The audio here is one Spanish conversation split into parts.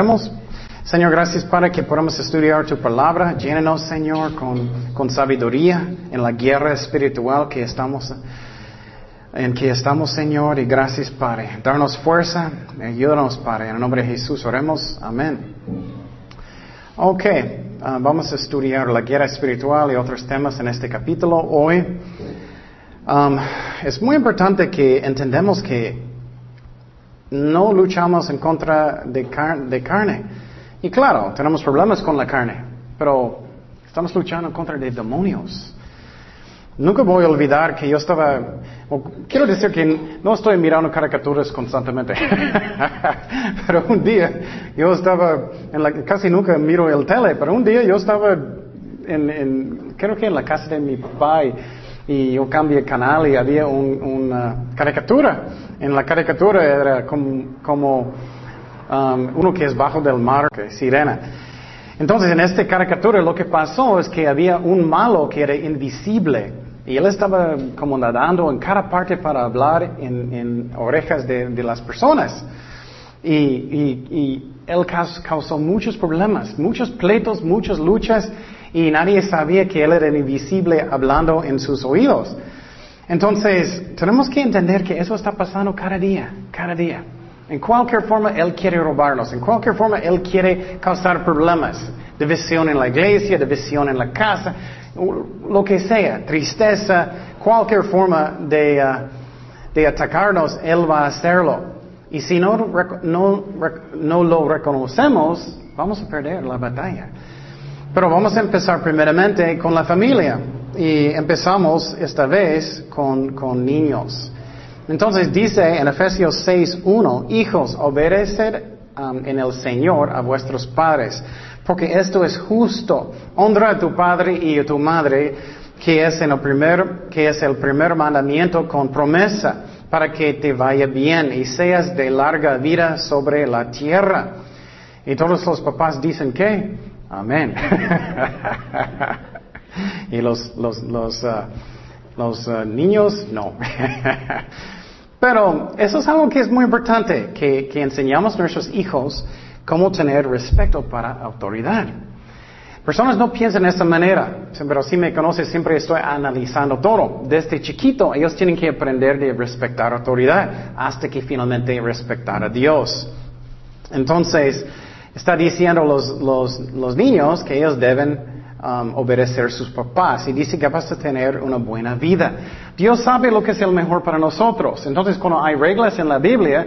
Oremos. Señor, gracias para que podamos estudiar tu palabra. Llénenos, Señor, con, con sabiduría en la guerra espiritual que estamos en que estamos, Señor, y gracias, Padre. Darnos fuerza, ayúdanos, Padre. En el nombre de Jesús, oremos. Amén. Ok, ah, vamos a estudiar la guerra espiritual y otros temas en este capítulo hoy. Um, es muy importante que entendamos que no luchamos en contra de, de carne. Y claro, tenemos problemas con la carne, pero estamos luchando en contra de demonios. Nunca voy a olvidar que yo estaba, quiero decir que no estoy mirando caricaturas constantemente, pero un día yo estaba, en la, casi nunca miro el tele, pero un día yo estaba en, creo que en la casa de mi papá yo cambié el canal y había una caricatura. En la caricatura era como, um, uno que es bajo del mar, que sirena. Entonces, en esta caricatura lo que pasó es que había un malo que era invisible y él estaba como nadando en cada parte para hablar en, orejas de, las personas. Y, él causó muchos problemas, muchos pleitos, muchas luchas y nadie sabía que él era invisible hablando en sus oídos. Entonces, tenemos que entender que eso está pasando cada día, cada día. En cualquier forma, Él quiere robarnos. En cualquier forma, Él quiere causar problemas. División en la iglesia, división en la casa, lo que sea, tristeza, cualquier forma de, uh, atacarnos, Él va a hacerlo. Y si no, no lo reconocemos, vamos a perder la batalla. Pero vamos a empezar primeramente con la familia. Y empezamos esta vez con, con niños. Entonces dice en Efesios 6.1, hijos, obedeced um, en el Señor a vuestros padres, porque esto es justo. Honra a tu padre y a tu madre, que es, en el primer, que es el primer mandamiento con promesa, para que te vaya bien y seas de larga vida sobre la tierra. Y todos los papás dicen que, amén. y los, los, los, uh, los uh, niños, no. Pero eso es algo que es muy importante, que, que enseñamos a nuestros hijos cómo tener respeto para autoridad. Personas no piensan de esta manera, pero si me conoces siempre estoy analizando todo. Desde chiquito ellos tienen que aprender de respetar autoridad hasta que finalmente respetar a Dios. Entonces, está diciendo los, los, niños que ellos deben Um, obedecer a sus papás y dice que vas a tener una buena vida. Dios sabe lo que es el mejor para nosotros. Entonces, cuando hay reglas en la Biblia,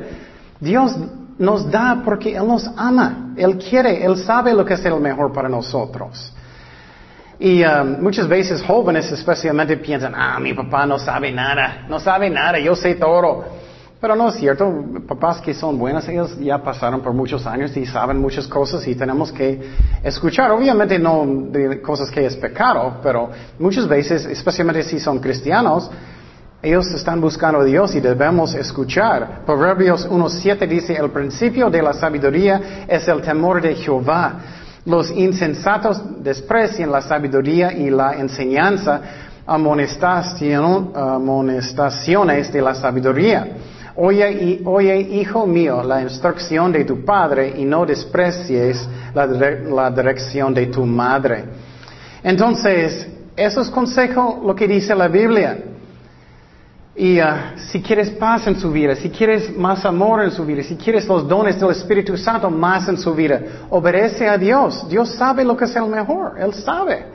Dios nos da porque Él nos ama. Él quiere, Él sabe lo que es el mejor para nosotros. Y um, muchas veces jóvenes especialmente piensan, ah, mi papá no sabe nada, no sabe nada, yo sé todo. Pero no es cierto, papás que son buenas, ellos ya pasaron por muchos años y saben muchas cosas y tenemos que escuchar. Obviamente no de cosas que es pecado, pero muchas veces, especialmente si son cristianos, ellos están buscando a Dios y debemos escuchar. Proverbios 1.7 dice, el principio de la sabiduría es el temor de Jehová. Los insensatos desprecian la sabiduría y la enseñanza, amonestaciones de la sabiduría. Oye, oye, hijo mío, la instrucción de tu padre y no desprecies la, dirección de tu madre. Entonces, eso es consejo lo que dice la Biblia. Y uh, si quieres paz en su vida, si quieres más amor en su vida, si quieres los dones del Espíritu Santo más en su vida, obedece a Dios. Dios sabe lo que es el mejor. Él sabe.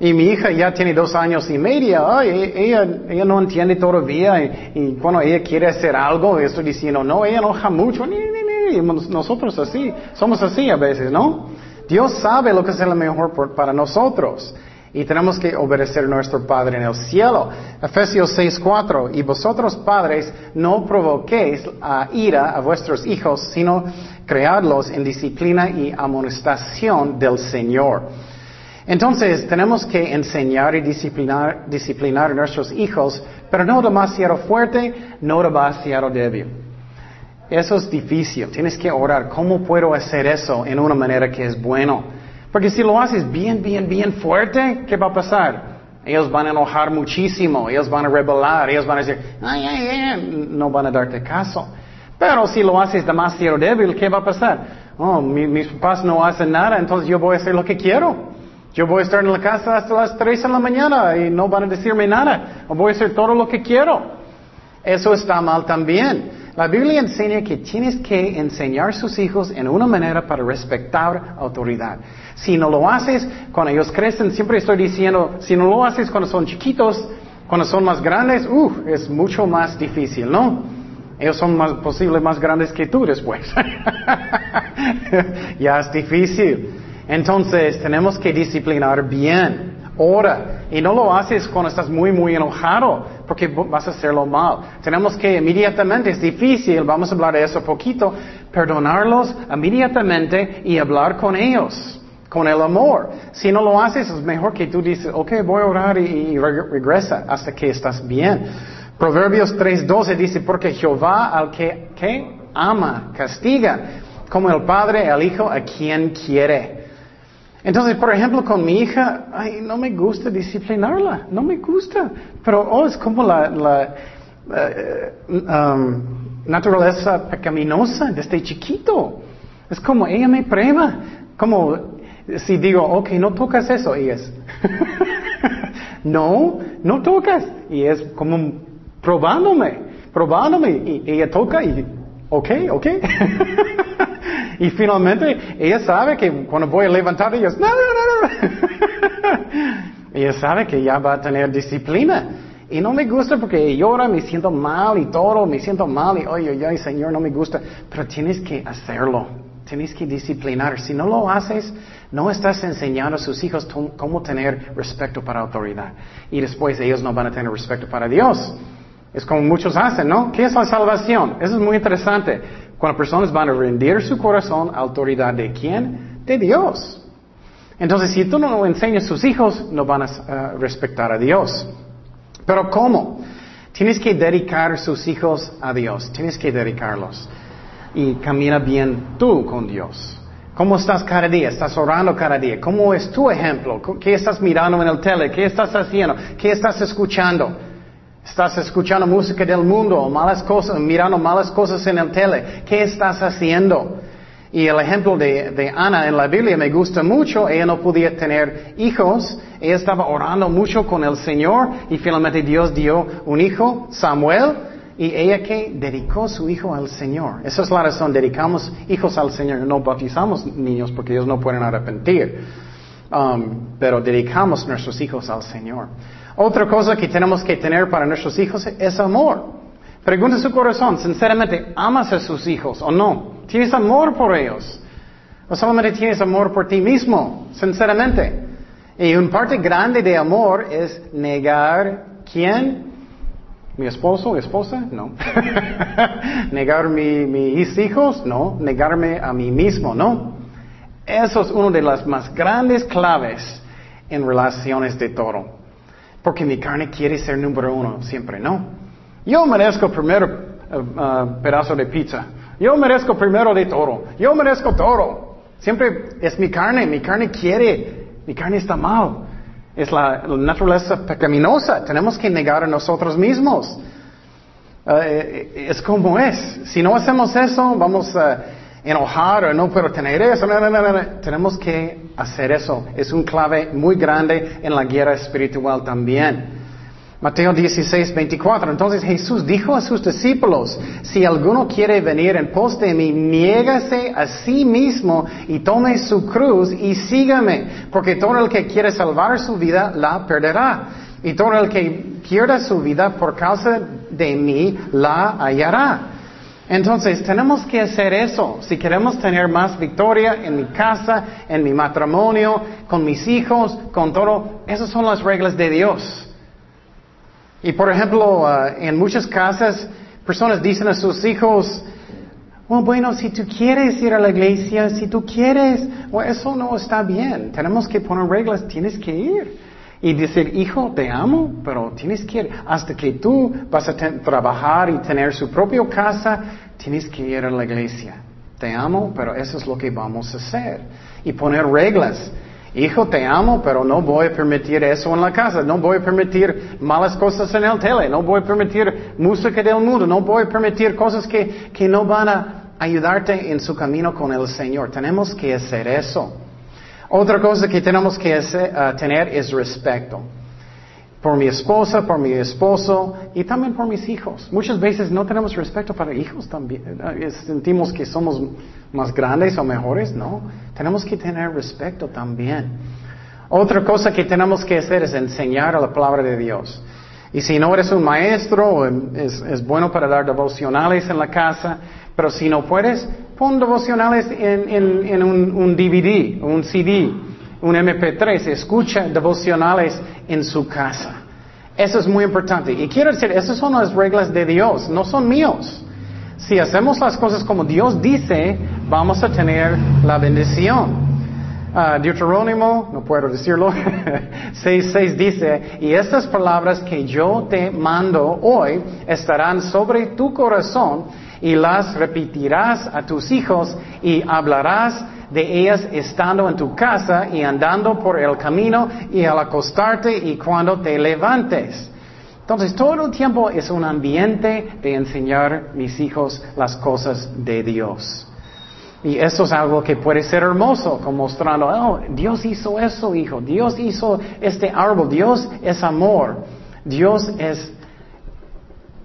Y mi hija ya tiene dos años y media, ella, ella no entiende todavía y, cuando ella quiere hacer algo, estoy diciendo, no, ella enoja mucho, ni, ni, ni, nosotros así, somos así a veces, ¿no? Dios sabe lo que es lo mejor para nosotros y tenemos que obedecer a nuestro Padre en el cielo. Efesios 6:4, y vosotros padres no provoquéis a ira a vuestros hijos, sino creadlos en disciplina y amonestación del Señor. Entonces tenemos que enseñar y disciplinar, a nuestros hijos, pero no demasiado fuerte, no demasiado débil. Eso es difícil. Tienes que orar. ¿Cómo puedo hacer eso en una manera que es bueno? Porque si lo haces bien, bien, bien fuerte, ¿qué va a pasar? Ellos van a enojar muchísimo, ellos van a rebelar, ellos van a decir, ay, ay, ay, no van a darte caso. Pero si lo haces demasiado débil, ¿qué va a pasar? Oh, mis papás no hacen nada, entonces yo voy a hacer lo que quiero. Yo voy a estar en la casa hasta las 3 de la mañana y no van a decirme nada. Voy a hacer todo lo que quiero. Eso está mal también. La Biblia enseña que tienes que enseñar a sus hijos en una manera para respetar autoridad. Si no lo haces cuando ellos crecen, siempre estoy diciendo, si no lo haces cuando son chiquitos, cuando son más grandes, uh, es mucho más difícil, ¿no? Ellos son más posible más grandes que tú después. ya es difícil. Entonces tenemos que disciplinar bien. Ora. Y no lo haces cuando estás muy, muy enojado, porque vas a hacerlo mal. Tenemos que inmediatamente, es difícil, vamos a hablar de eso poquito, perdonarlos inmediatamente y hablar con ellos, con el amor. Si no lo haces, es mejor que tú dices, ok, voy a orar y, regresa hasta que estás bien. Proverbios 3.12 dice, porque Jehová al que, que ama, castiga, como el Padre al Hijo a quien quiere. Entonces, por ejemplo, con mi hija, ay, no me gusta disciplinarla, no me gusta. Pero oh, es como la, eh, um, naturaleza pecaminosa desde chiquito. Es como ella me prueba. Como si digo, ok, no tocas eso, y es, no, no tocas. Y es como probándome, probándome. Y ella toca y, ok, ok. Y finalmente ella sabe que cuando voy a levantar, ella, no, no, no, no. ella sabe que ya va a tener disciplina. Y no me gusta porque llora, me siento mal y todo, me siento mal y, oye, oye, Señor, no me gusta. Pero tienes que hacerlo. Tienes que disciplinar. Si no lo haces, no estás enseñando a sus hijos cómo tener respeto para autoridad. Y después ellos no van a tener respeto para Dios. Es como muchos hacen, ¿no? ¿Qué es la salvación? Eso es muy interesante. Cuando personas van a rendir su corazón a autoridad de quién? De Dios. Entonces, si tú no lo enseñas a sus hijos, no van a eh, respetar a Dios. Pero ¿cómo? Tienes que dedicar sus hijos a Dios. Tienes que dedicarlos. Y camina bien tú con Dios. ¿Cómo estás cada día? ¿Estás orando cada día? ¿Cómo es tu ejemplo? ¿Qué estás mirando en el tele? ¿Qué estás haciendo? ¿Qué estás escuchando? Estás escuchando música del mundo, malas cosas, mirando malas cosas en el tele. ¿Qué estás haciendo? Y el ejemplo de, Ana en la Biblia me gusta mucho. Ella no podía tener hijos. Ella estaba orando mucho con el Señor y finalmente Dios dio un hijo, Samuel. Y ella que dedicó su hijo al Señor. Esa es la razón. Dedicamos hijos al Señor. No bautizamos niños porque ellos no pueden arrepentir. Um, pero dedicamos nuestros hijos al Señor. Otra cosa que tenemos que tener para nuestros hijos es amor. Pregunta su corazón, sinceramente, ¿amas a sus hijos o no? ¿Tienes amor por ellos? ¿O solamente tienes amor por ti mismo? Sinceramente. Y una parte grande de amor es negar quién? ¿Mi esposo, esposa? No. ¿Negar mi, mis hijos? No. ¿Negarme a mí mismo? No. Eso es una de las más grandes claves en relaciones de todo. Porque mi carne quiere ser número uno siempre, ¿no? Yo merezco primero uh, pedazo de pizza. Yo merezco primero de todo. Yo merezco todo. Siempre es mi carne. Mi carne quiere. Mi carne está mal. Es la, naturaleza pecaminosa. Tenemos que negar a nosotros mismos. Uh, es como es. Si no hacemos eso, vamos a enojar o no puedo tener eso. No, no, no, Tenemos que hacer eso. Es un clave muy grande en la guerra espiritual también. Mateo 16, 24. Entonces Jesús dijo a sus discípulos, si alguno quiere venir en pos de mí, niégase a sí mismo y tome su cruz y sígame, porque todo el que quiere salvar su vida la perderá. Y todo el que pierda su vida por causa de mí la hallará. Entonces, tenemos que hacer eso. Si queremos tener más victoria en mi casa, en mi matrimonio, con mis hijos, con todo, esas son las reglas de Dios. Y por ejemplo, uh, en muchas casas, personas dicen a sus hijos, bueno, si tú quieres ir a la iglesia, si tú quieres, eso no está bien. Tenemos que poner reglas, tienes que ir. Y decir, hijo, te amo, pero tienes que ir, hasta que tú vas a trabajar y tener su propia casa, tienes que ir a la iglesia. Te amo, pero eso es lo que vamos a hacer. Y poner reglas. Hijo, te amo, pero no voy a permitir eso en la casa. No voy a permitir malas cosas en el tele. No voy a permitir música del mundo. No voy a permitir cosas que, que no van a ayudarte en su camino con el Señor. Tenemos que hacer eso. Otra cosa que tenemos que uh, tener es respeto. Por mi esposa, por mi esposo y también por mis hijos. Muchas veces no tenemos respeto para hijos también. Sentimos que somos más grandes o mejores. No, tenemos que tener respeto también. Otra cosa que tenemos que hacer es enseñar la palabra de Dios. Y si no eres un maestro, es, bueno para dar devocionales en la casa, pero si no puedes, pon devocionales en, un, DVD, un CD, un MP3, escucha devocionales en su casa. Eso es muy importante. Y quiero decir, esas son las reglas de Dios, no son míos. Si hacemos las cosas como Dios dice, vamos a tener la bendición. Uh, Deuterónimo, no puedo decirlo, 6.6 dice, y estas palabras que yo te mando hoy estarán sobre tu corazón y las repetirás a tus hijos y hablarás de ellas estando en tu casa y andando por el camino y al acostarte y cuando te levantes. Entonces, todo el tiempo es un ambiente de enseñar a mis hijos las cosas de Dios. Y eso es algo que puede ser hermoso, como mostrando, oh, Dios hizo eso, hijo, Dios hizo este árbol, Dios es amor, Dios es,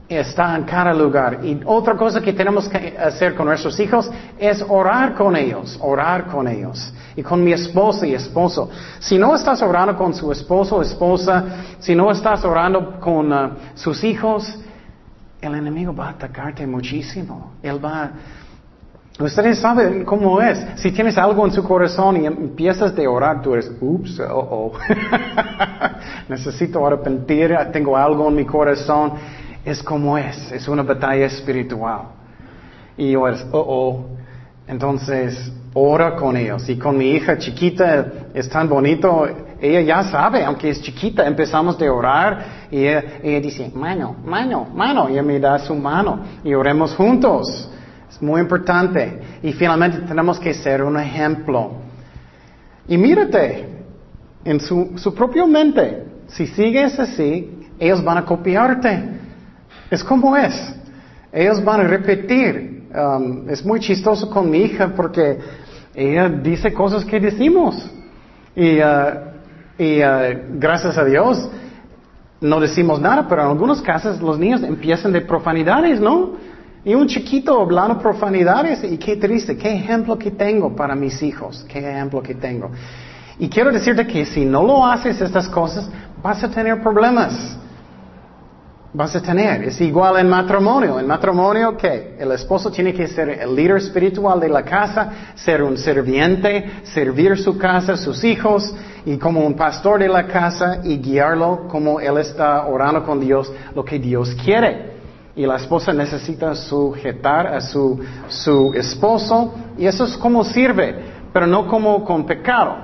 está en cada lugar. Y otra cosa que tenemos que hacer con nuestros hijos es orar con ellos, orar con ellos. Y con mi esposa y esposo. Si no estás orando con su esposo o esposa, si no estás orando con uh, sus hijos, el enemigo va a atacarte muchísimo. Él va Ustedes saben cómo es. Si tienes algo en su corazón y empiezas de orar, tú eres, ups, oh, oh. Necesito arrepentir, tengo algo en mi corazón. Es como es, es una batalla espiritual. Y yo eres, oh, oh. Entonces, ora con ellos. Y con mi hija chiquita es tan bonito, ella ya sabe, aunque es chiquita, empezamos de orar y ella, ella dice, mano, mano, mano, y ella me da su mano y oremos juntos. Es muy importante. Y finalmente tenemos que ser un ejemplo. Y mírate en su, su propia mente. Si sigues así, ellos van a copiarte. Es como es. Ellos van a repetir. Um, es muy chistoso con mi hija porque ella dice cosas que decimos. Y, uh, uh, gracias a Dios no decimos nada, pero en algunos casos los niños empiezan de profanidades, ¿no? Y un chiquito hablando profanidades, y qué triste, qué ejemplo que tengo para mis hijos, qué ejemplo que tengo. Y quiero decirte que si no lo haces estas cosas, vas a tener problemas. Vas a tener. Es igual en matrimonio. En matrimonio, ¿qué? El esposo tiene que ser el líder espiritual de la casa, ser un serviente, servir su casa, sus hijos, y como un pastor de la casa, y guiarlo como él está orando con Dios, lo que Dios quiere y la esposa necesita sujetar a su, su esposo y eso es como sirve, pero no como con pecado.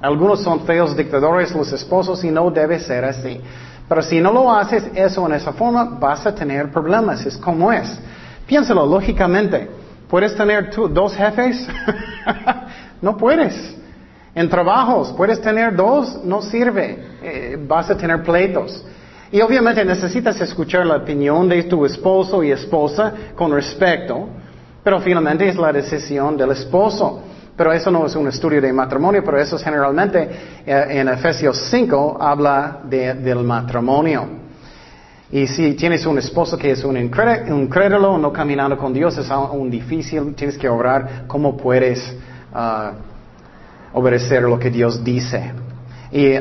Algunos son feos dictadores los esposos y no debe ser así. Pero si no lo haces eso en esa forma, vas a tener problemas. Es como es. Piénsalo lógicamente. ¿Puedes tener tú dos jefes? no puedes. En trabajos, puedes tener dos, no sirve. Eh, vas a tener pleitos. Y obviamente necesitas escuchar la opinión de tu esposo y esposa con respeto, pero finalmente es la decisión del esposo. Pero eso no es un estudio de matrimonio, pero eso es generalmente eh, en Efesios 5 habla del matrimonio. Y si tienes un esposo que es un incrédulo, no caminando con Dios, es aún difícil, tienes que orar cómo puedes ah, obedecer lo que Dios dice. Y,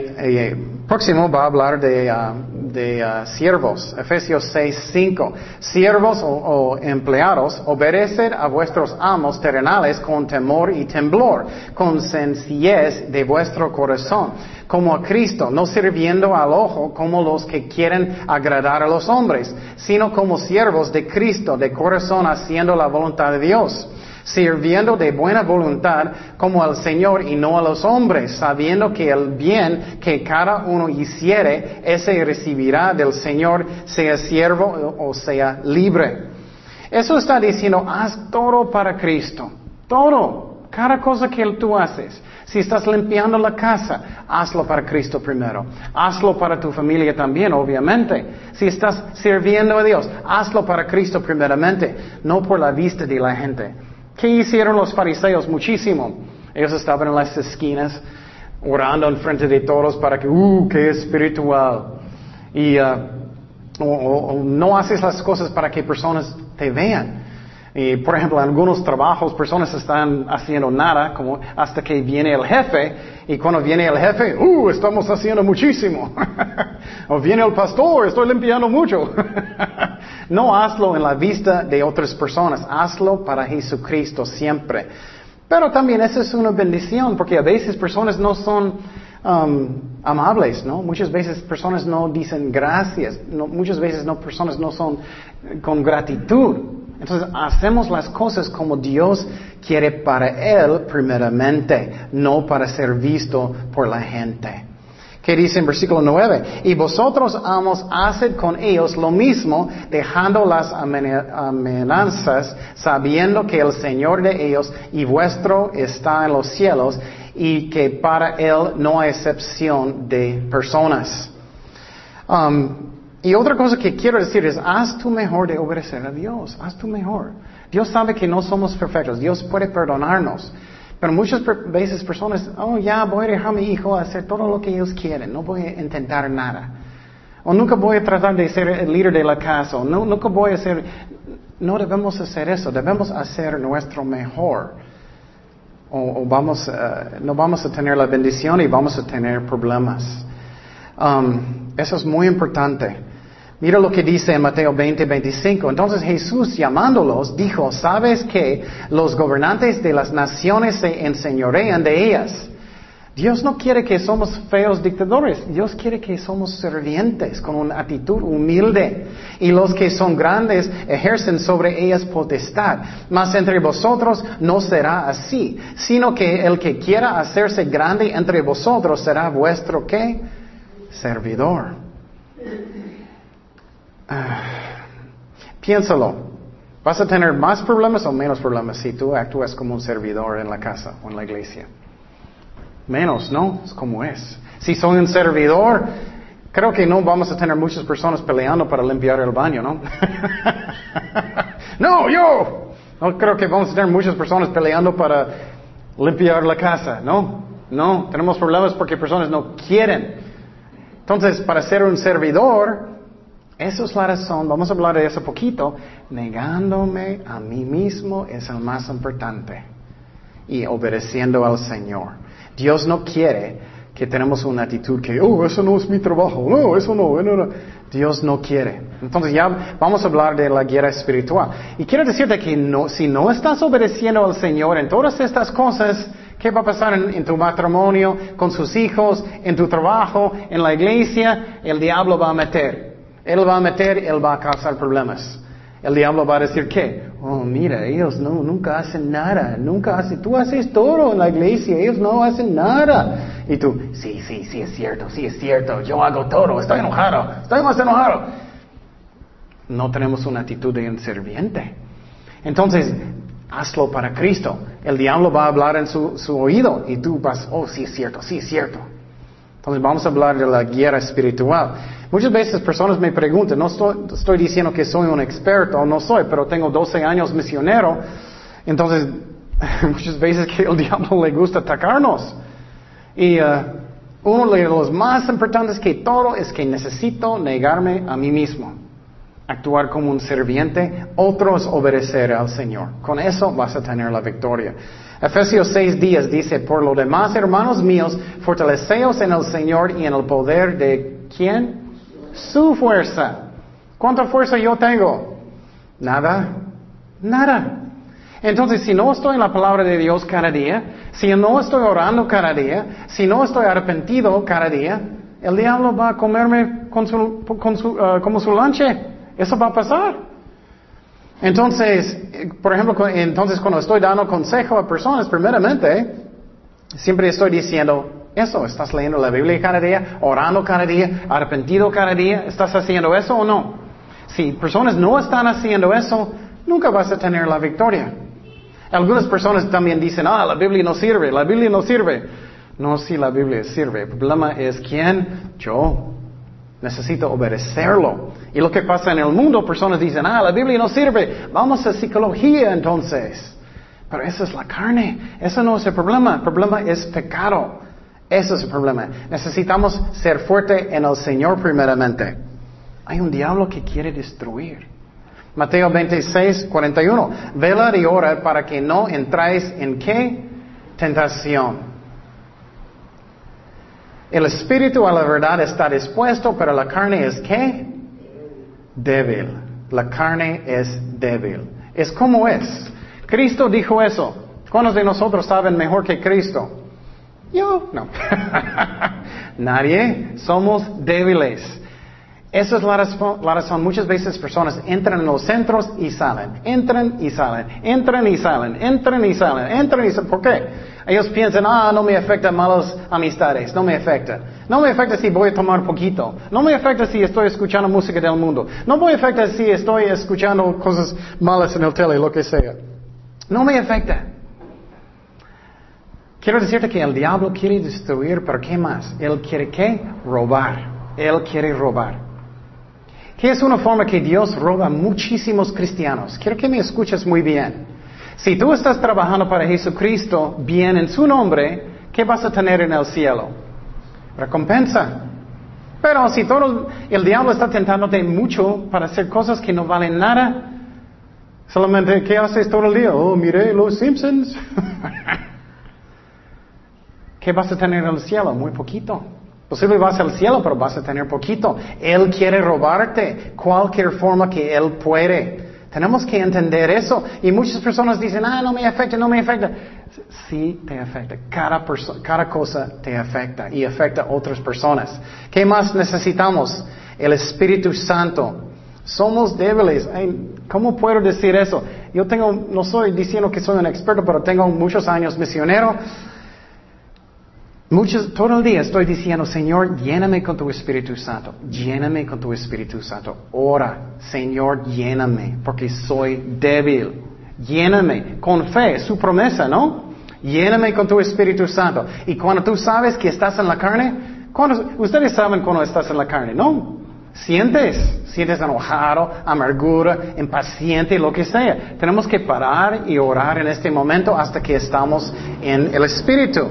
próximo va a hablar de, ah, de uh, siervos, Efesios 6, 5. Siervos o, empleados, obedeced a vuestros amos terrenales con temor y temblor, con sencillez de vuestro corazón, como a Cristo, no sirviendo al ojo como los que quieren agradar a los hombres, sino como siervos de Cristo, de corazón haciendo la voluntad de Dios sirviendo de buena voluntad como al Señor y no a los hombres, sabiendo que el bien que cada uno hiciere, ese recibirá del Señor, sea siervo o sea libre. Eso está diciendo, haz todo para Cristo, todo, cada cosa que tú haces. Si estás limpiando la casa, hazlo para Cristo primero. Hazlo para tu familia también, obviamente. Si estás sirviendo a Dios, hazlo para Cristo primeramente, no por la vista de la gente. ¿Qué hicieron los fariseos? Muchísimo. Ellos estaban en las esquinas orando en frente de todos para que, uh, qué espiritual. Y uh, no haces las cosas para que personas te vean. Y, por ejemplo, en algunos trabajos personas están haciendo nada como hasta que viene el jefe y cuando viene el jefe, ¡uh! Estamos haciendo muchísimo. o viene el pastor, estoy limpiando mucho. no hazlo en la vista de otras personas, hazlo para Jesucristo siempre. Pero también eso es una bendición porque a veces personas no son um, amables, ¿no? Muchas veces personas no dicen gracias, muchas veces no personas no son con gratitud. Entonces hacemos las cosas como Dios quiere para Él primeramente, no para ser visto por la gente. ¿Qué dice en versículo 9? Y vosotros, amos, haced con ellos lo mismo, dejando las amenazas, sabiendo que el Señor de ellos y vuestro está en los cielos, y que para Él no hay excepción de personas. Um, y otra cosa que quiero decir es, haz tu mejor de obedecer a Dios, haz tu mejor. Dios sabe que no somos perfectos, Dios puede perdonarnos. Pero muchas veces personas, oh, ya voy a dejar a mi hijo hacer todo lo que ellos quieren, no voy a intentar nada. O nunca voy a tratar de ser el líder de la casa, o no, nunca voy a ser... No debemos hacer eso, debemos hacer nuestro mejor. O, vamos, no vamos a tener la bendición y vamos a tener problemas. Um, eso es muy importante. Mira lo que dice en Mateo 20, 25. Entonces Jesús llamándolos dijo, ¿sabes que los gobernantes de las naciones se enseñorean de ellas? Dios no quiere que somos feos dictadores, Dios quiere que somos servientes con una actitud humilde. Y los que son grandes ejercen sobre ellas potestad. Mas entre vosotros no será así, sino que el que quiera hacerse grande entre vosotros será vuestro qué? Servidor. Piénsalo. ¿Vas a tener más problemas o menos problemas si tú actúas como un servidor en la casa o en la iglesia? Menos, ¿no? Es como es. Si soy un servidor, creo que no vamos a tener muchas personas peleando para limpiar el baño, ¿no? no, yo. No creo que vamos a tener muchas personas peleando para limpiar la casa, ¿no? No, tenemos problemas porque personas no quieren. Entonces, para ser un servidor, esa es la razón, vamos a hablar de eso poquito, negándome a mí mismo es el más importante y obedeciendo al Señor. Dios no quiere que tenemos una actitud que, oh, eso no es mi trabajo, no, eso no, no, no. Dios no quiere. Entonces ya vamos a hablar de la guerra espiritual. Y quiero decirte que si no estás obedeciendo al Señor en todas estas cosas, ¿qué va a pasar en, en, tu matrimonio, con sus hijos, en tu trabajo, en la iglesia? El diablo va a meter. Él va a meter, Él va a causar problemas. El diablo va a decir ¿qué? oh mira, ellos no, nunca hacen nada, nunca hacen, tú haces todo en la iglesia, ellos no hacen nada. Y tú, sí, sí, sí es cierto, sí es cierto, yo hago todo, estoy enojado, estoy más enojado. No tenemos una actitud de un serviente. Entonces, hazlo para Cristo. El diablo va a hablar en su, su oído y tú vas, oh, sí es cierto, sí es cierto. Entonces vamos a hablar de la guerra espiritual. Muchas veces personas me preguntan, no estoy, diciendo que soy un experto, no soy, pero tengo 12 años misionero, entonces muchas veces que el diablo le gusta atacarnos. Y uh, uno de los más importantes que todo es que necesito negarme a mí mismo, actuar como un serviente, otros obedecer al Señor. Con eso vas a tener la victoria. Efesios 6 días dice, por lo demás, hermanos míos, fortaleceos en el Señor y en el poder de quién? Su fuerza. ¿Cuánta fuerza yo tengo? Nada. Nada. Entonces, si no estoy en la palabra de Dios cada día, si no estoy orando cada día, si no estoy arrepentido cada día, el diablo va a comerme con su, con su, uh, como su lonche. Eso va a pasar. Entonces, por ejemplo, entonces cuando estoy dando consejo a personas, primeramente, siempre estoy diciendo, eso, ¿estás leyendo la Biblia cada día, orando cada día, arrepentido cada día? ¿Estás haciendo eso o no? Si personas no están haciendo eso, nunca vas a tener la victoria. Algunas personas también dicen, ah, la Biblia no sirve, la Biblia no sirve. No, si la Biblia sirve. El problema es quién, yo. Necesito obedecerlo. Y lo que pasa en el mundo, personas dicen, ah, la Biblia no sirve. Vamos a psicología entonces. Pero esa es la carne. Eso no es el problema. El problema es pecado. Ese es el problema. Necesitamos ser fuerte en el Señor primeramente. Hay un diablo que quiere destruir. Mateo 26, 41. Vela y ora para que no entráis en qué? Tentación. El espíritu a la verdad está dispuesto, pero la carne es qué? Débil. La carne es débil. Es como es. Cristo dijo eso. ¿Cuántos de nosotros saben mejor que Cristo? Yo, no. Nadie. Somos débiles. Esa es la razón, Muchas veces personas entran en los centros y salen. Entran y salen. Entran y salen. Entran y salen. Entran y salen. ¿Por qué? Ellos piensan, ah, no me afecta malas amistades. No me afecta. No me afecta si voy a tomar poquito. No me afecta si estoy escuchando música del mundo. No me afecta si estoy escuchando cosas malas en el tele, lo que sea. No me afecta. Quiero decirte que el diablo quiere destruir, pero ¿qué más? Él quiere qué? Robar. Él quiere robar. ¿Qué es una forma que Dios roba a muchísimos cristianos? Quiero que me escuches muy bien. Si tú estás trabajando para Jesucristo bien en su nombre, ¿qué vas a tener en el cielo? Recompensa. Pero si todo el diablo está tentándote mucho para hacer cosas que no valen nada, solamente ¿qué haces todo el día? Oh, mire los Simpsons. ¿Qué vas a tener en el cielo? Muy poquito. Posible vas al cielo, pero vas a tener poquito. Él quiere robarte cualquier forma que Él puede. Tenemos que entender eso. Y muchas personas dicen, ah, no me afecta, no me afecta. Sí te afecta. Cada, cada cosa te afecta y afecta a otras personas. ¿Qué más necesitamos? El Espíritu Santo. Somos débiles. ¿Cómo puedo decir eso? Yo tengo, no soy diciendo que soy un experto, pero tengo muchos años misionero. Muchos, todo el día estoy diciendo, Señor, lléname con tu Espíritu Santo, lléname con tu Espíritu Santo. Ora, Señor, lléname, porque soy débil. Lléname con fe, su promesa, ¿no? Lléname con tu Espíritu Santo. Y cuando tú sabes que estás en la carne, ustedes saben cuando estás en la carne, ¿no? Sientes, sientes enojado, amargura, impaciente, lo que sea. Tenemos que parar y orar en este momento hasta que estamos en el Espíritu.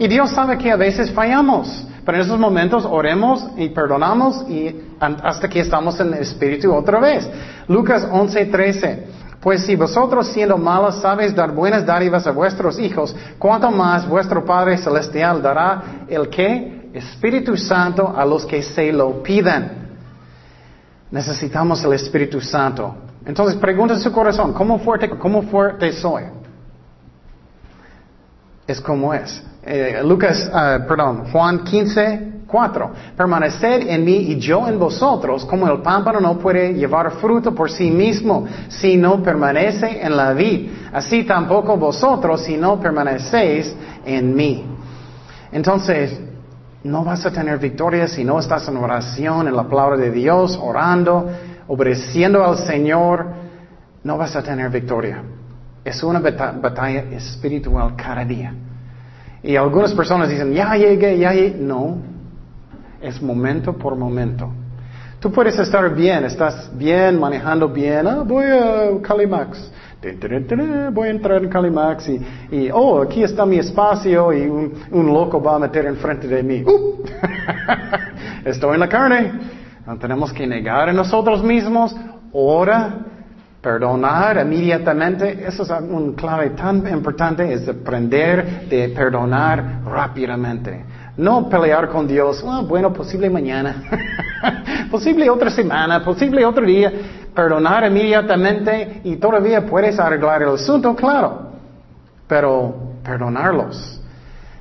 Y Dios sabe que a veces fallamos, pero en esos momentos oremos y perdonamos y hasta que estamos en el Espíritu otra vez. Lucas 11:13. Pues si vosotros siendo malos sabéis dar buenas dádivas a vuestros hijos, ¿cuánto más vuestro Padre Celestial dará el qué? Espíritu Santo a los que se lo pidan. Necesitamos el Espíritu Santo. Entonces pregunta en su corazón, ¿cómo fuerte, cómo fuerte soy? Es como es. Eh, Lucas, ah, perdón, Juan 15, 4. Permaneced en mí y yo en vosotros, como el pámpano no puede llevar fruto por sí mismo si no permanece en la vid. Así tampoco vosotros si no permanecéis en mí. Entonces, no vas a tener victoria si no estás en oración, en la palabra de Dios, orando, obedeciendo al Señor. No vas a tener victoria. Es una batalla espiritual cada día. Y algunas personas dicen, ya llegué, ya llegué. No, es momento por momento. Tú puedes estar bien, estás bien, manejando bien, ah, voy a Calimax. Voy a entrar en Calimax y, oh, aquí está mi espacio y un, loco va a meter enfrente de mí. Uh. Estoy en la carne. tenemos que negar a nosotros mismos. Ora, Perdonar inmediatamente, eso es un clave tan importante, es aprender de perdonar rápidamente. No pelear con Dios, ah, bueno, posible mañana, posible otra semana, posible otro día. Perdonar inmediatamente y todavía puedes arreglar el asunto, claro, pero perdonarlos.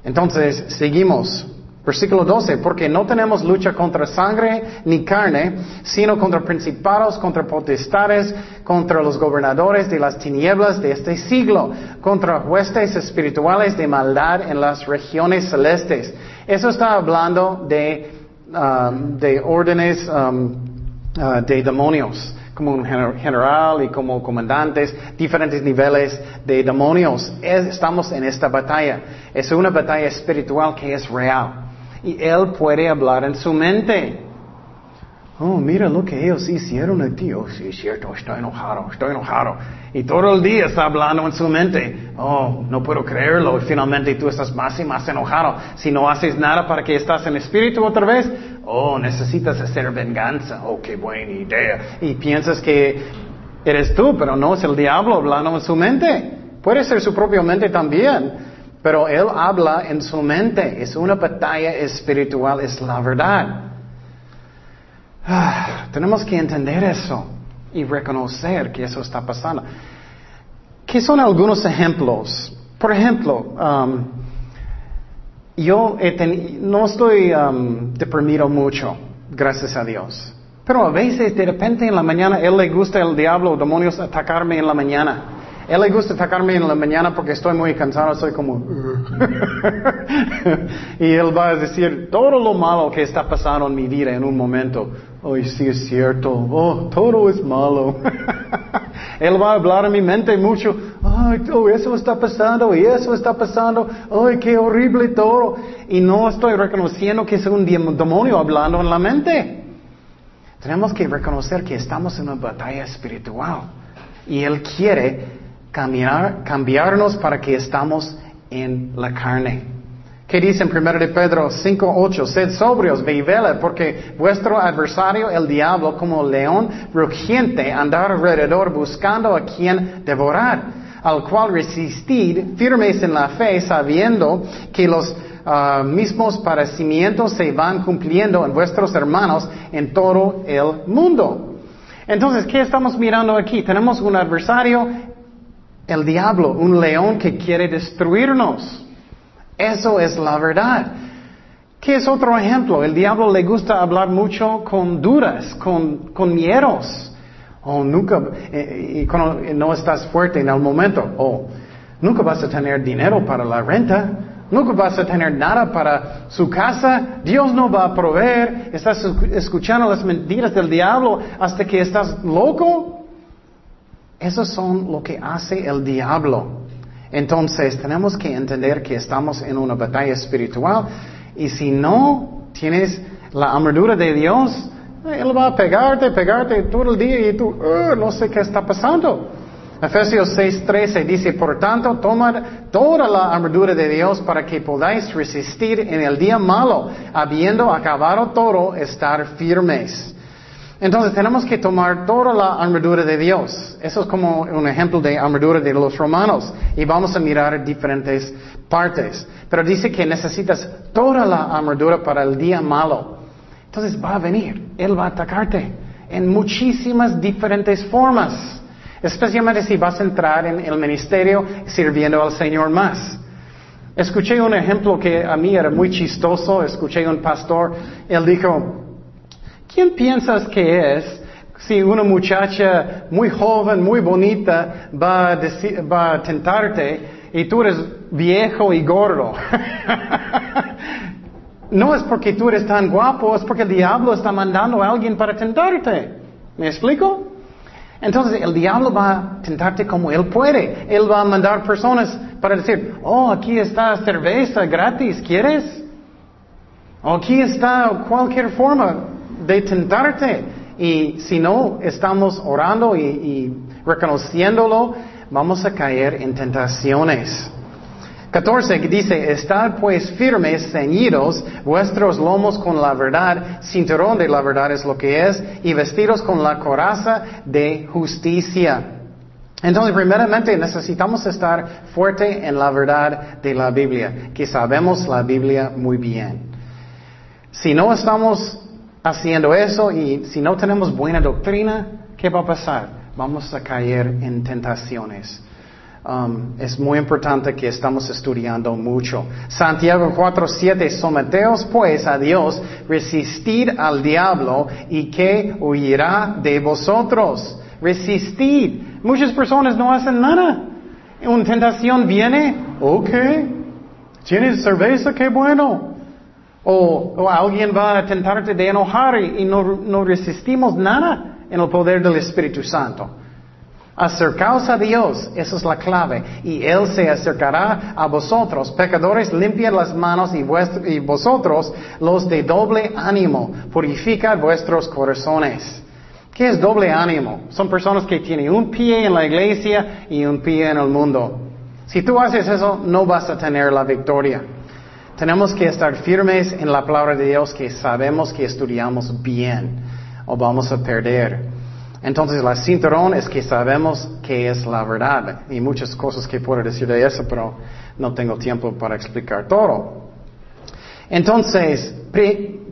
Entonces, seguimos. Versículo 12, porque no tenemos lucha contra sangre ni carne, sino contra principados, contra potestades, contra los gobernadores de las tinieblas de este siglo, contra huestes espirituales de maldad en las regiones celestes. Eso está hablando de, um, de órdenes um, uh, de demonios como un general y como comandantes, diferentes niveles de demonios. estamos en esta batalla. Es una batalla espiritual que es real y Él puede hablar en su mente. Oh, mira lo que ellos hicieron a ti. Oh, sí, es cierto, estoy enojado, estoy enojado. Y todo el día está hablando en su mente. Oh, no puedo creerlo. Y finalmente tú estás más y más enojado. Si no haces nada para que estás en espíritu otra vez, oh, necesitas hacer venganza. Oh, qué buena idea. Y piensas que eres tú, pero no es el diablo hablando en su mente. Puede ser su propia mente también. Pero él habla en su mente. Es una batalla espiritual, es la verdad. Ah, tenemos que entender eso y reconocer que eso está pasando. ¿Qué son algunos ejemplos? Por ejemplo, um, yo no estoy um, deprimido mucho, gracias a Dios. Pero a veces, de repente, en la mañana, Él le gusta el diablo o demonios atacarme en la mañana. Él le gusta atacarme en la mañana porque estoy muy cansado, soy como... y Él va a decir todo lo malo que está pasando en mi vida en un momento. Ay, sí es cierto. Oh, todo es malo. Él va a hablar en mi mente mucho. Ay, todo eso está pasando y eso está pasando. Ay, qué horrible todo. Y no estoy reconociendo que es un demonio hablando en la mente. Tenemos que reconocer que estamos en una batalla espiritual. Y Él quiere cambiar, cambiarnos para que estamos en la carne. ¿Qué dice en 1 de Pedro 5.8? Sed sobrios, ve porque vuestro adversario, el diablo, como león rugiente, andar alrededor buscando a quien devorar, al cual resistid firmes en la fe, sabiendo que los ah, mismos padecimientos se van cumpliendo en vuestros hermanos en todo el mundo. Entonces, ¿qué estamos mirando aquí? Tenemos un adversario, el diablo, un león que quiere destruirnos. Eso es la verdad. ¿Qué es otro ejemplo? El diablo le gusta hablar mucho con dudas, con, con miedos. Oh, nunca, eh, y cuando no estás fuerte en el momento, oh, nunca vas a tener dinero para la renta, nunca vas a tener nada para su casa, Dios no va a proveer, estás escuchando las mentiras del diablo hasta que estás loco. Esos son lo que hace el diablo. Entonces tenemos que entender que estamos en una batalla espiritual y si no tienes la armadura de Dios, Él va a pegarte, pegarte todo el día y tú, no sé qué está pasando. Efesios 6:13 dice, por tanto, tomad toda la armadura de Dios para que podáis resistir en el día malo, habiendo acabado todo, estar firmes. Entonces tenemos que tomar toda la armadura de Dios. Eso es como un ejemplo de armadura de los romanos. Y vamos a mirar diferentes partes. Pero dice que necesitas toda la armadura para el día malo. Entonces va a venir. Él va a atacarte en muchísimas diferentes formas. Especialmente si vas a entrar en el ministerio sirviendo al Señor más. Escuché un ejemplo que a mí era muy chistoso. Escuché un pastor. Él dijo, ¿Quién piensas que es si una muchacha muy joven, muy bonita, va a, tentarte y tú eres viejo y gordo? no es porque tú eres tan guapo, es porque el diablo está mandando a alguien para tentarte. ¿Me explico? Entonces el diablo va a tentarte como él puede. Él va a mandar personas para decir, oh, aquí está cerveza gratis, ¿quieres? O aquí está cualquier forma de tentarte. Y si no estamos orando y, reconociéndolo, vamos a caer en tentaciones. 14 dice, estad pues firmes, ceñidos, vuestros lomos con la verdad, cinturón de la verdad es lo que es, y vestidos con la coraza de justicia. Entonces, primeramente necesitamos estar fuerte en la verdad de la Biblia, que sabemos la Biblia muy bien. Si no estamos haciendo eso y si no tenemos buena doctrina, ¿qué va a pasar? Vamos a caer en tentaciones. Um, es muy importante que estamos estudiando mucho. Santiago 4:7, someteos pues a Dios, resistid al diablo y que huirá de vosotros. Resistid. Muchas personas no hacen nada. Una tentación viene, ok, tienes cerveza, qué bueno. O, alguien va a tentarte de enojar y, no, resistimos nada en el poder del Espíritu Santo. Acercaos a Dios, esa es la clave, y Él se acercará a vosotros. Pecadores, limpiad las manos y, y vosotros, los de doble ánimo, purificad vuestros corazones. ¿Qué es doble ánimo? Son personas que tienen un pie en la iglesia y un pie en el mundo. Si tú haces eso, no vas a tener la victoria. Tenemos que estar firmes en la palabra de Dios que sabemos que estudiamos bien o vamos a perder. Entonces, la cinturón es que sabemos que es la verdad. Y muchas cosas que puedo decir de eso, pero no tengo tiempo para explicar todo. Entonces,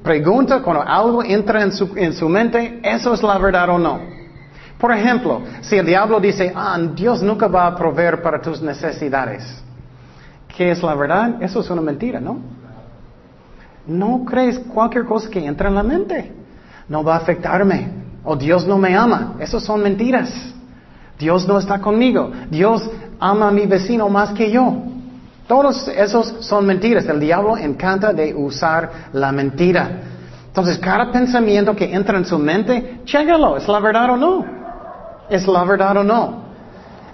pregunta cuando algo entra en su, en su mente, ¿eso es la verdad o no? Por ejemplo, si el diablo dice, ah, Dios nunca va a proveer para tus necesidades. ¿Qué es la verdad? Eso es una mentira, ¿no? No crees cualquier cosa que entra en la mente. No va a afectarme. O Dios no me ama. Esas son mentiras. Dios no está conmigo. Dios ama a mi vecino más que yo. Todos esos son mentiras. El diablo encanta de usar la mentira. Entonces, cada pensamiento que entra en su mente, chécalo, ¿es la verdad o no? ¿Es la verdad o no?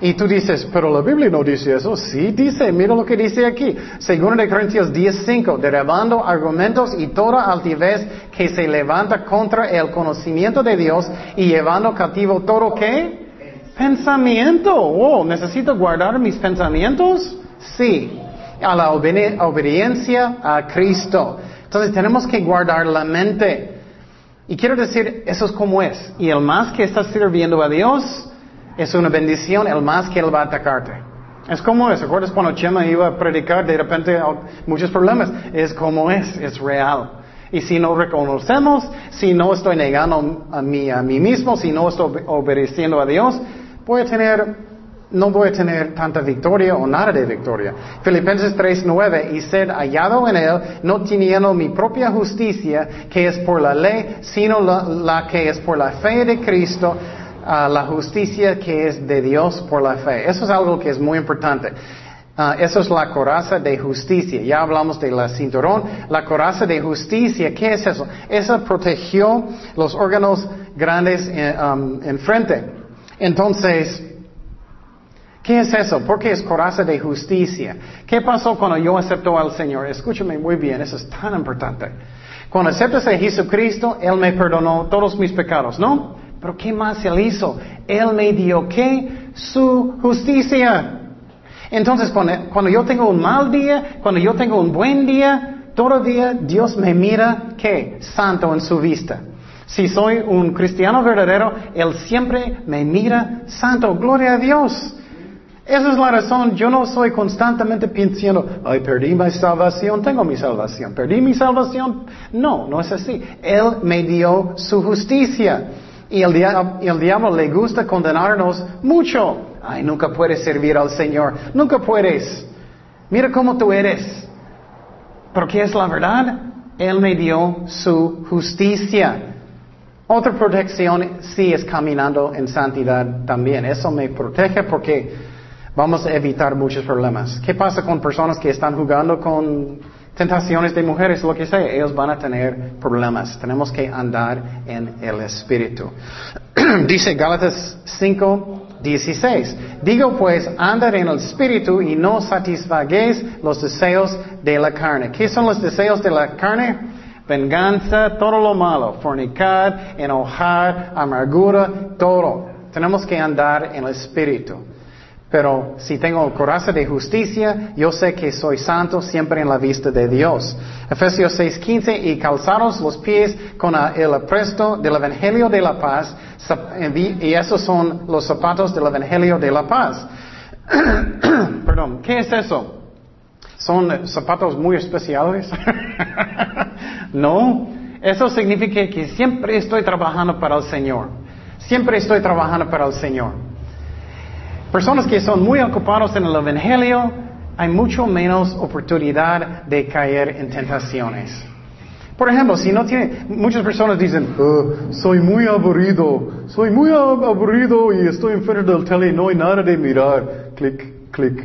Y tú dices, pero la Biblia no dice eso. Sí dice, mira lo que dice aquí. Segundo de Corintios 10.5, derribando argumentos y toda altivez que se levanta contra el conocimiento de Dios y llevando cautivo todo qué? Pensamiento. Oh, ¿necesito guardar mis pensamientos? Sí. A la obediencia a Cristo. Entonces tenemos que guardar la mente. Y quiero decir, eso es como es. Y el más que está sirviendo a Dios, es una bendición el más que Él va a atacarte. Es como es. ¿Recuerdas cuando Chema iba a predicar de repente muchos problemas? Es como es, es real. Y si no reconocemos, si no estoy negando a mí, a mí mismo, si no estoy obedeciendo a Dios, voy tener, no voy a tener tanta victoria o nada de victoria. Filipenses 3:9, y ser hallado en Él, no teniendo mi propia justicia, que es por la ley, sino la que es por la fe de Cristo, la justicia que es de Dios por la fe. Eso es algo que es muy importante. Ah, eso es la coraza de justicia. Ya hablamos de la cinturón. La coraza de justicia, ¿qué es eso? Esa protegió los órganos grandes en, um, en frente. Entonces, ¿qué es eso? ¿Por qué es coraza de justicia? ¿Qué pasó cuando yo acepto al Señor? Escúchame muy bien, eso es tan importante. Cuando aceptas a Jesucristo, Él me perdonó todos mis pecados, ¿no? Pero ¿qué más Él hizo? Él me dio qué? Su justicia. Entonces, cuando, yo tengo un mal día, cuando yo tengo un buen día, todavía Dios me mira qué? Santo en su vista. Si soy un cristiano verdadero, Él siempre me mira santo. Gloria a Dios. Esa es la razón. Yo no soy constantemente pensando, ay, perdí mi salvación, tengo mi salvación. ¿Perdí mi salvación? No, no es así. Él me dio su justicia. Y el, diablo, le gusta condenarnos mucho. Ay, nunca puedes servir al Señor. Nunca puedes. Mira cómo tú eres. Pero ¿qué es la verdad? Él me dio su justicia. Otra protección sí es caminando en santidad también. Eso me protege porque vamos a evitar muchos problemas. ¿Qué pasa con personas que están jugando con tentaciones de mujeres, lo que sea, ellos van a tener problemas. Tenemos que andar en el Espíritu. Dice Gálatas 5, 16. Digo pues, andar en el Espíritu y no satisfaguéis los deseos de la carne. ¿Qué son los deseos de la carne? Venganza, todo lo malo, fornicar, enojar, amargura, todo. Tenemos que andar en el Espíritu. Pero si tengo corazón de justicia, yo sé que soy santo siempre en la vista de Dios. Efesios 6:15, y calzaros los pies con el apresto del Evangelio de la paz, y esos son los zapatos del Evangelio de la paz. Perdón, ¿qué es eso? ¿Son zapatos muy especiales? no, eso significa que siempre estoy trabajando para el Señor. Siempre estoy trabajando para el Señor. Personas que son muy ocupados en el Evangelio, hay mucho menos oportunidad de caer en tentaciones. Por ejemplo, si no tiene, muchas personas dicen, oh, soy muy aburrido, soy muy aburrido y estoy enfrente del tele, no hay nada de mirar. Clic, clic,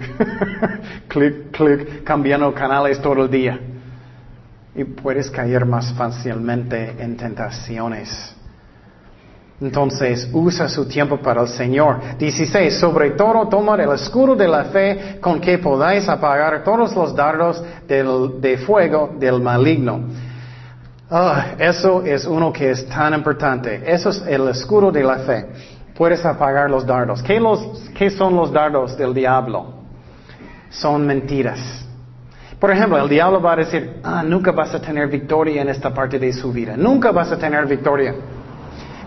clic, clic, cambiando canales todo el día. Y puedes caer más fácilmente en tentaciones. Entonces usa su tiempo para el Señor. 16. Sobre todo tomar el escudo de la fe con que podáis apagar todos los dardos de fuego del maligno. Ah, eso es uno que es tan importante. Eso es el escudo de la fe. Puedes apagar los dardos. ¿Qué, qué son los dardos del diablo? Son mentiras. Por ejemplo, el diablo va a decir, ah, nunca vas a tener victoria en esta parte de su vida. Nunca vas a tener victoria.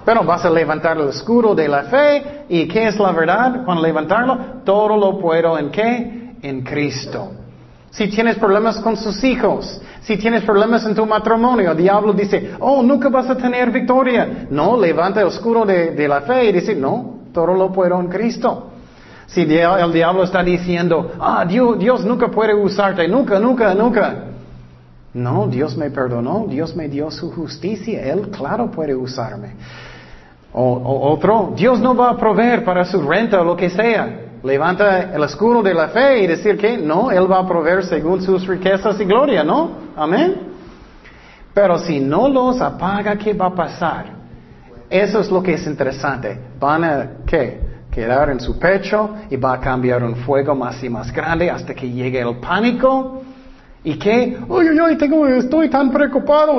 Pero vas a levantar el escudo de la fe. ¿Y qué es la verdad? Cuando levantarlo, todo lo puedo en qué? En Cristo. Si tienes problemas con sus hijos, si tienes problemas en tu matrimonio, el diablo dice, oh, nunca vas a tener victoria. No, levanta el escudo de, la fe y dice, no, todo lo puedo en Cristo. Si el diablo está diciendo, ah, Dios, Dios nunca puede usarte, nunca, nunca, nunca. No, Dios me perdonó, Dios me dio su justicia, Él claro puede usarme. O, otro, Dios no va a proveer para su renta o lo que sea. Levanta el escudo de la fe y decir que no, Él va a proveer según sus riquezas y gloria, ¿no? Amén. Pero si no los apaga, ¿qué va a pasar? Eso es lo que es interesante. Van a, ¿qué? Quedar en su pecho y va a cambiar un fuego más y más grande hasta que llegue el pánico. ¿Y qué? Uy, uy, estoy tan preocupado.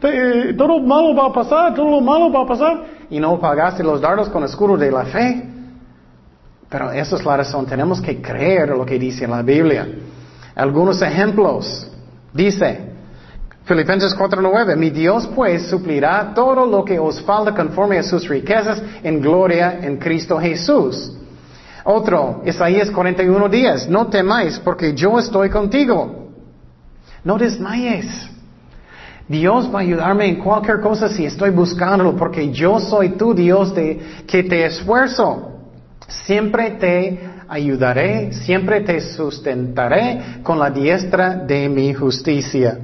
Todo, todo malo va a pasar, todo lo malo va a pasar. Y no pagaste los dardos con el escudo de la fe. Pero esa es la razón. Tenemos que creer lo que dice la Biblia. Algunos ejemplos. Dice, Filipenses 4:9, mi Dios pues suplirá todo lo que os falta conforme a sus riquezas en gloria en Cristo Jesús. Otro, Isaías 41:10, no temáis porque yo estoy contigo. No desmayes. Dios va a ayudarme en cualquier cosa si estoy buscándolo porque yo soy tu Dios de, que te esfuerzo. Siempre te ayudaré, siempre te sustentaré con la diestra de mi justicia.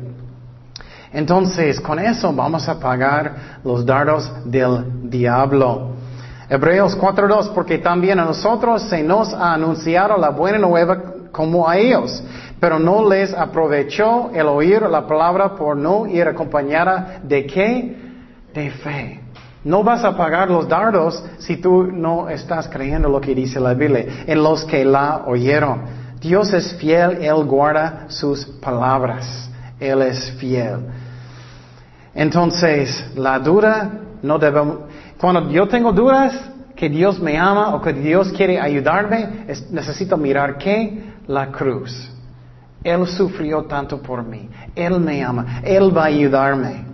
Entonces, con eso vamos a pagar los dardos del diablo. Hebreos 4.2, porque también a nosotros se nos ha anunciado la buena nueva como a ellos, pero no les aprovechó el oír la palabra por no ir acompañada de qué? De fe. No vas a pagar los dardos si tú no estás creyendo lo que dice la Biblia, en los que la oyeron. Dios es fiel, Él guarda sus palabras. Él es fiel. Entonces, la duda no debemos... Cuando yo tengo dudas que Dios me ama o que Dios quiere ayudarme, necesito mirar qué? La cruz. Él sufrió tanto por mí. Él me ama. Él va a ayudarme.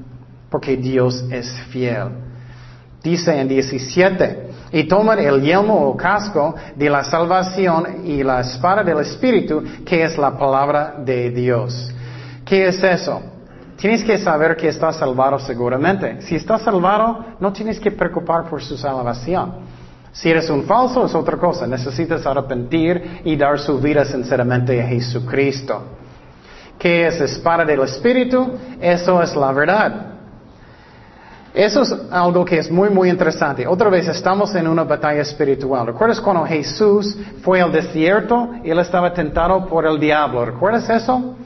Porque Dios es fiel. Dice en 17, y toman el yelmo o casco de la salvación y la espada del Espíritu, que es la palabra de Dios. ¿Qué es eso? Tienes que saber que estás salvado seguramente. Si estás salvado, no tienes que preocupar por su salvación. Si eres un falso, es otra cosa. Necesitas arrepentir y dar su vida sinceramente a Jesucristo. ¿Qué es espada del Espíritu? Eso es la verdad. Eso es algo que es muy, muy interesante. Otra vez estamos en una batalla espiritual. ¿Recuerdas cuando Jesús fue al desierto él estaba tentado por el diablo? ¿Recuerdas eso?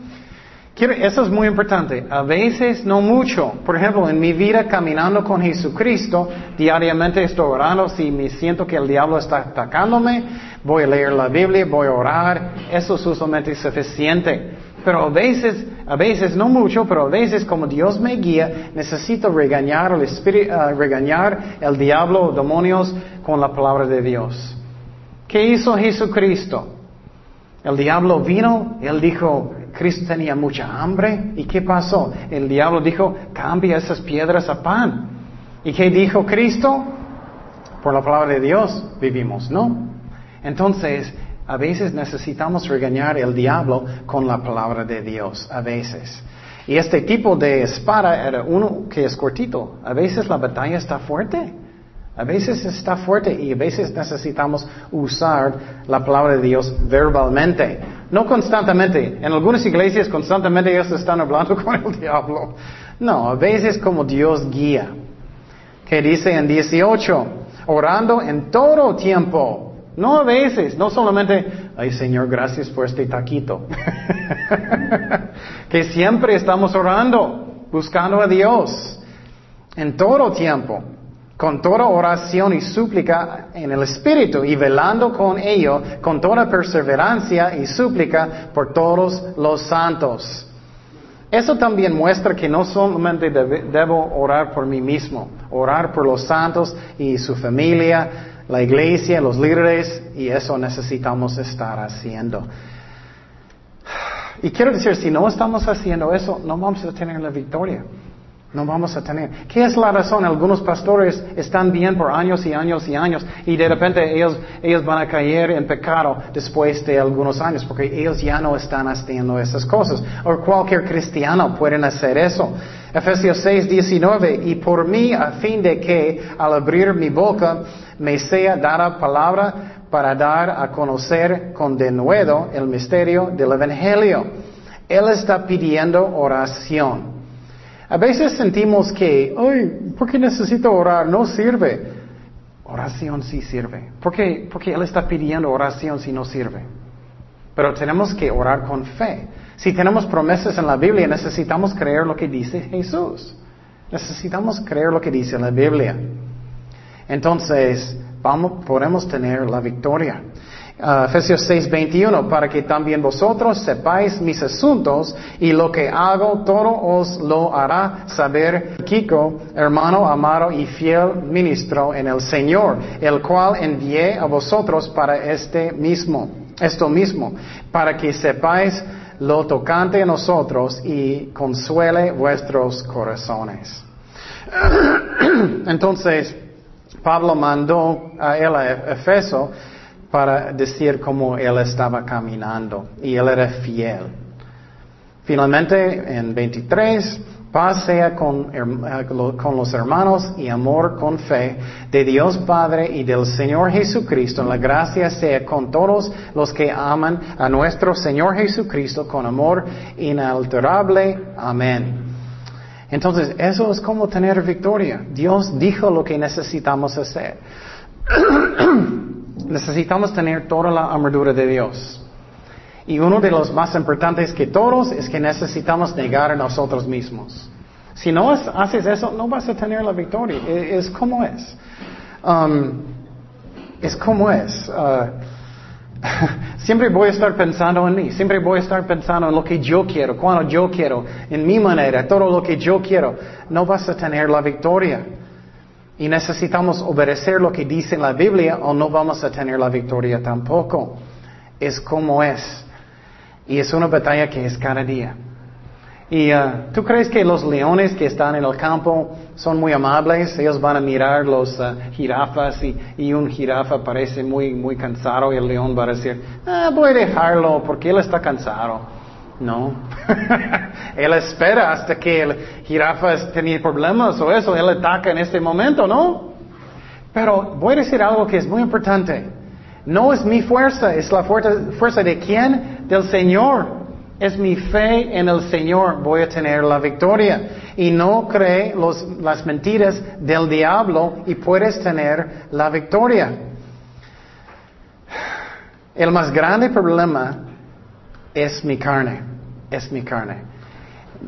Eso es muy importante. A veces no mucho. Por ejemplo, en mi vida caminando con Jesucristo, diariamente estoy orando. Si me siento que el diablo está atacándome, voy a leer la Biblia, voy a orar. Eso es usualmente suficiente. Pero a veces, a veces no mucho, pero a veces como Dios me guía, necesito regañar el uh, regañar el diablo o demonios con la palabra de Dios. ¿Qué hizo Jesucristo? El diablo vino, él dijo, Cristo tenía mucha hambre. ¿Y qué pasó? El diablo dijo, cambia esas piedras a pan. ¿Y qué dijo Cristo? Por la palabra de Dios vivimos, ¿no? Entonces, a veces necesitamos regañar el diablo con la palabra de Dios, a veces. Y este tipo de espada era uno que es cortito. A veces la batalla está fuerte. A veces está fuerte y a veces necesitamos usar la palabra de Dios verbalmente. No constantemente. En algunas iglesias constantemente ellos están hablando con el diablo. No, a veces como Dios guía. Que dice en 18, orando en todo tiempo no a veces, no solamente, ay Señor, gracias por este taquito. que siempre estamos orando, buscando a Dios, en todo tiempo. Con toda oración y súplica en el Espíritu y velando con ello con toda perseverancia y súplica por todos los santos. Eso también muestra que no solamente debo orar por mí mismo, orar por los santos y su familia, la iglesia, los líderes, y eso necesitamos estar haciendo. Y quiero decir, si no estamos haciendo eso, no vamos a tener la victoria. No vamos a tener. ¿Qué es la razón? Algunos pastores están bien por años y años y años y de repente ellos, ellos van a caer en pecado después de algunos años porque ellos ya no están haciendo esas cosas. O cualquier cristiano pueden hacer eso. Efesios 6, 19. Y por mí, a fin de que al abrir mi boca me sea dada palabra para dar a conocer con denuedo el misterio del Evangelio. Él está pidiendo oración. A veces sentimos que, ay, ¿por qué necesito orar? No sirve. Oración sí sirve. ¿Por qué? Porque Él está pidiendo oración si no sirve. Pero tenemos que orar con fe. Si tenemos promesas en la Biblia, necesitamos creer lo que dice Jesús. Necesitamos creer lo que dice la Biblia. Entonces, vamos, podemos tener la victoria. Uh, Efesios 6:21, para que también vosotros sepáis mis asuntos y lo que hago, todo os lo hará saber Kiko, hermano amado y fiel ministro en el Señor, el cual envié a vosotros para este mismo, esto mismo, para que sepáis lo tocante a nosotros y consuele vuestros corazones. Entonces, Pablo mandó a él a Efeso para decir cómo él estaba caminando y él era fiel. Finalmente, en 23, paz sea con, con, los hermanos y amor con fe de Dios Padre y del Señor Jesucristo. La gracia sea con todos los que aman a nuestro Señor Jesucristo con amor inalterable. Amén. Entonces, eso es como tener victoria. Dios dijo lo que necesitamos hacer. necesitamos tener toda la armadura de Dios. Y uno de los más importantes que todos es que necesitamos negar a nosotros mismos. Si no haces eso, no vas a tener la victoria. E, es, como es. Um, es como es. Uh, siempre voy a estar pensando en mí, siempre voy a estar pensando en lo que yo quiero, cuando yo quiero, en mi manera, todo lo que yo quiero. No vas a tener la victoria. Y necesitamos obedecer lo que dice la Biblia o no vamos a tener la victoria tampoco. Es como es. Y es una batalla que es cada día. ¿Y uh, tú crees que los leones que están en el campo son muy amables? Ellos van a mirar los uh, jirafas y, un jirafa parece muy, muy cansado y el león va a decir, ah, voy a dejarlo porque él está cansado. No. él espera hasta que el jirafa tenía problemas o eso, él ataca en este momento, ¿no? Pero voy a decir algo que es muy importante. No es mi fuerza, es la fuerza, fuerza de quién? Del Señor. Es mi fe en el Señor, voy a tener la victoria. Y no cree los, las mentiras del diablo y puedes tener la victoria. El más grande problema es mi carne, es mi carne.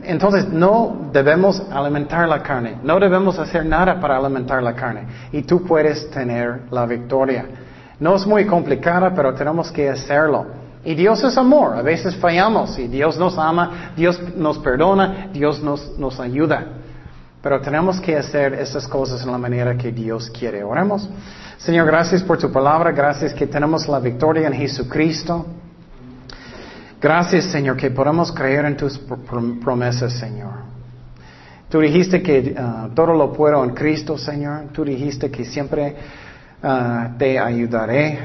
Entonces no debemos alimentar la carne, no debemos hacer nada para alimentar la carne y tú puedes tener la victoria. No es muy complicada, pero tenemos que hacerlo. Y Dios es amor, a veces fallamos y Dios nos ama, Dios nos perdona, Dios nos, nos ayuda. Pero tenemos que hacer estas cosas en la manera que Dios quiere. Oremos. Señor, gracias por tu palabra, gracias que tenemos la victoria en Jesucristo. Gracias, Señor, que podamos creer en tus promesas, Señor. Tú dijiste que uh, todo lo puedo en Cristo, Señor. Tú dijiste que siempre uh, te ayudaré.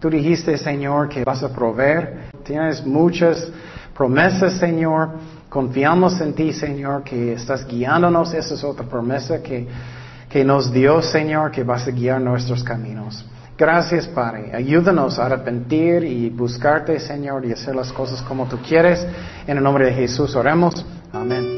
Tú dijiste, Señor, que vas a proveer. Tienes muchas promesas, Señor. Confiamos en ti, Señor, que estás guiándonos. Esa es otra promesa que, que nos dio, Señor, que vas a guiar nuestros caminos. Gracias, Padre. Ayúdanos a arrepentir y buscarte, Señor, y hacer las cosas como tú quieres. En el nombre de Jesús oremos. Amén.